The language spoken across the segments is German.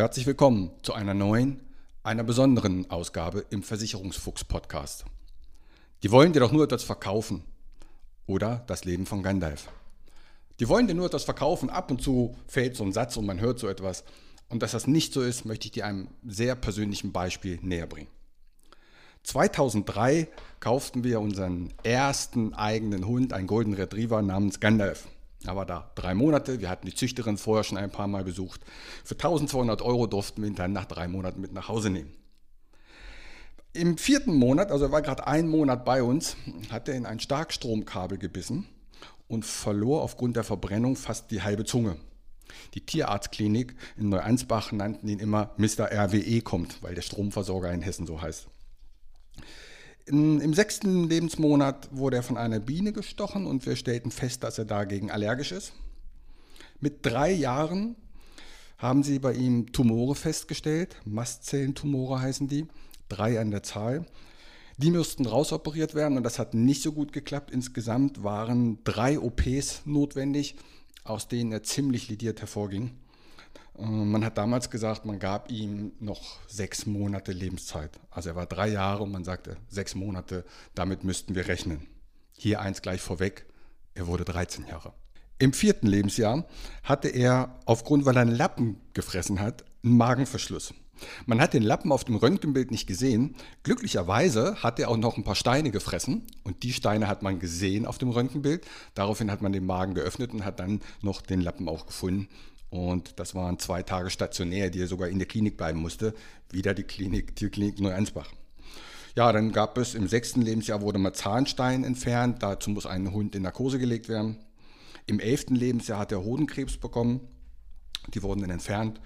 Herzlich willkommen zu einer neuen, einer besonderen Ausgabe im Versicherungsfuchs Podcast. Die wollen dir doch nur etwas verkaufen. Oder das Leben von Gandalf. Die wollen dir nur etwas verkaufen. Ab und zu fällt so ein Satz und man hört so etwas. Und dass das nicht so ist, möchte ich dir einem sehr persönlichen Beispiel näher bringen. 2003 kauften wir unseren ersten eigenen Hund, einen Golden Retriever namens Gandalf. Er war da drei Monate. Wir hatten die Züchterin vorher schon ein paar Mal besucht. Für 1200 Euro durften wir ihn dann nach drei Monaten mit nach Hause nehmen. Im vierten Monat, also er war gerade einen Monat bei uns, hat er in ein Starkstromkabel gebissen und verlor aufgrund der Verbrennung fast die halbe Zunge. Die Tierarztklinik in Neuansbach nannten ihn immer Mr. RWE kommt, weil der Stromversorger in Hessen so heißt. In, Im sechsten Lebensmonat wurde er von einer Biene gestochen und wir stellten fest, dass er dagegen allergisch ist. Mit drei Jahren haben sie bei ihm Tumore festgestellt, Mastzellentumore heißen die, drei an der Zahl. Die mussten rausoperiert werden und das hat nicht so gut geklappt. Insgesamt waren drei OPs notwendig, aus denen er ziemlich lidiert hervorging. Äh, man hat damals gesagt, man gab ihm noch sechs Monate Lebenszeit. Also er war drei Jahre und man sagte, sechs Monate, damit müssten wir rechnen. Hier eins gleich vorweg, er wurde 13 Jahre. Im vierten Lebensjahr hatte er, aufgrund, weil er einen Lappen gefressen hat, einen Magenverschluss. Man hat den Lappen auf dem Röntgenbild nicht gesehen. Glücklicherweise hat er auch noch ein paar Steine gefressen und die Steine hat man gesehen auf dem Röntgenbild. Daraufhin hat man den Magen geöffnet und hat dann noch den Lappen auch gefunden und das waren zwei Tage stationär, die er sogar in der Klinik bleiben musste. Wieder die Klinik, Tierklinik Neuansbach. Ja, dann gab es im sechsten Lebensjahr wurde mal Zahnstein entfernt. Dazu muss ein Hund in Narkose gelegt werden. Im elften Lebensjahr hat er Hodenkrebs bekommen. Die wurden dann entfernt.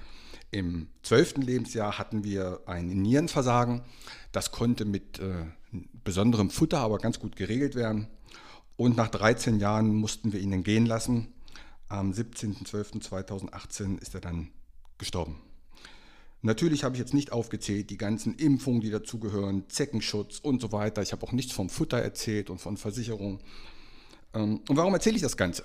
Im zwölften Lebensjahr hatten wir ein Nierenversagen. Das konnte mit äh, besonderem Futter aber ganz gut geregelt werden. Und nach 13 Jahren mussten wir ihn gehen lassen. Am 17.12.2018 ist er dann gestorben. Natürlich habe ich jetzt nicht aufgezählt, die ganzen Impfungen, die dazugehören, Zeckenschutz und so weiter. Ich habe auch nichts vom Futter erzählt und von Versicherung. Ähm, und warum erzähle ich das Ganze?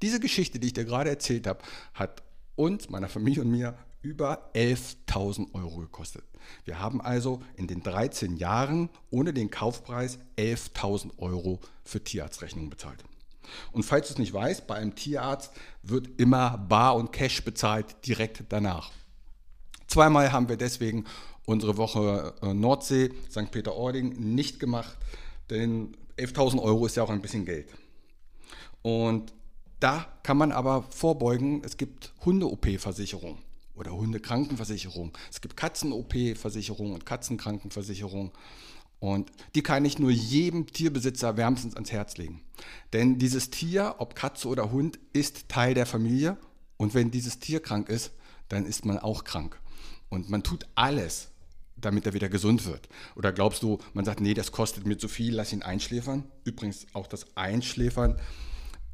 Diese Geschichte, die ich dir gerade erzählt habe, hat uns, meiner Familie und mir über 11.000 Euro gekostet. Wir haben also in den 13 Jahren ohne den Kaufpreis 11.000 Euro für Tierarztrechnungen bezahlt. Und falls du es nicht weißt, bei einem Tierarzt wird immer Bar und Cash bezahlt direkt danach. Zweimal haben wir deswegen unsere Woche äh, Nordsee, St. Peter-Ording nicht gemacht, denn 11.000 Euro ist ja auch ein bisschen Geld. Und da kann man aber vorbeugen, es gibt Hunde-OP-Versicherung oder Hundekrankenversicherung. Es gibt Katzen-OP-Versicherung und Katzenkrankenversicherung. Und die kann ich nur jedem Tierbesitzer wärmstens ans Herz legen. Denn dieses Tier, ob Katze oder Hund, ist Teil der Familie. Und wenn dieses Tier krank ist, dann ist man auch krank. Und man tut alles, damit er wieder gesund wird. Oder glaubst du, man sagt, nee, das kostet mir zu viel, lass ihn einschläfern? Übrigens auch das Einschläfern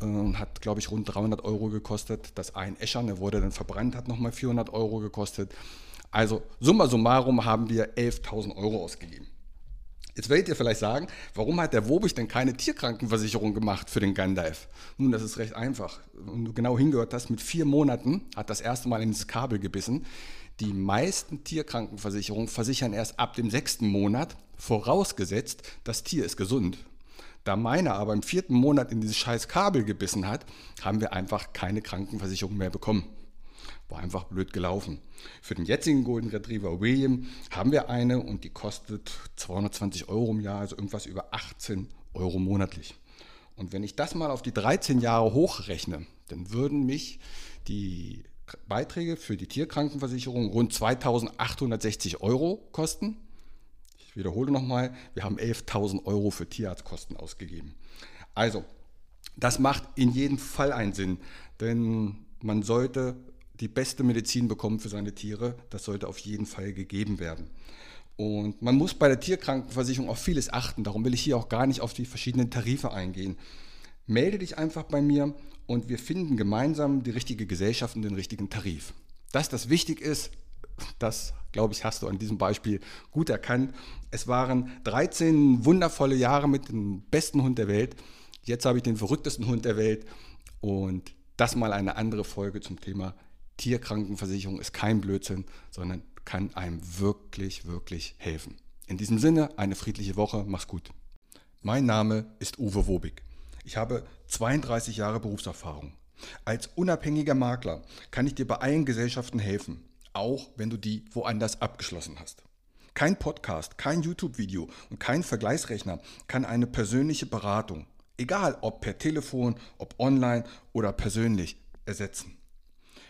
äh, hat, glaube ich, rund 300 Euro gekostet. Das Einäschern, er wurde dann verbrannt, hat nochmal 400 Euro gekostet. Also summa summarum haben wir 11.000 Euro ausgegeben. Jetzt werdet ihr vielleicht sagen, warum hat der Wobig denn keine Tierkrankenversicherung gemacht für den Gandalf? Nun, das ist recht einfach. Wenn du genau hingehört hast, mit vier Monaten hat das erste Mal ins Kabel gebissen. Die meisten Tierkrankenversicherungen versichern erst ab dem sechsten Monat, vorausgesetzt, das Tier ist gesund. Da meine aber im vierten Monat in dieses scheiß Kabel gebissen hat, haben wir einfach keine Krankenversicherung mehr bekommen. War einfach blöd gelaufen. Für den jetzigen Golden Retriever William haben wir eine und die kostet 220 Euro im Jahr, also irgendwas über 18 Euro monatlich. Und wenn ich das mal auf die 13 Jahre hochrechne, dann würden mich die Beiträge für die Tierkrankenversicherung rund 2860 Euro kosten. Ich wiederhole nochmal, wir haben 11.000 Euro für Tierarztkosten ausgegeben. Also, das macht in jedem Fall einen Sinn, denn man sollte die beste Medizin bekommt für seine Tiere. Das sollte auf jeden Fall gegeben werden. Und man muss bei der Tierkrankenversicherung auf vieles achten. Darum will ich hier auch gar nicht auf die verschiedenen Tarife eingehen. Melde dich einfach bei mir und wir finden gemeinsam die richtige Gesellschaft und den richtigen Tarif. Dass das wichtig ist, das, glaube ich, hast du an diesem Beispiel gut erkannt. Es waren 13 wundervolle Jahre mit dem besten Hund der Welt. Jetzt habe ich den verrücktesten Hund der Welt und das mal eine andere Folge zum Thema Tierkrankenversicherung ist kein Blödsinn, sondern kann einem wirklich, wirklich helfen. In diesem Sinne, eine friedliche Woche, mach's gut. Mein Name ist Uwe Wobig. Ich habe 32 Jahre Berufserfahrung. Als unabhängiger Makler kann ich dir bei allen Gesellschaften helfen, auch wenn du die woanders abgeschlossen hast. Kein Podcast, kein YouTube-Video und kein Vergleichsrechner kann eine persönliche Beratung, egal ob per Telefon, ob online oder persönlich, ersetzen.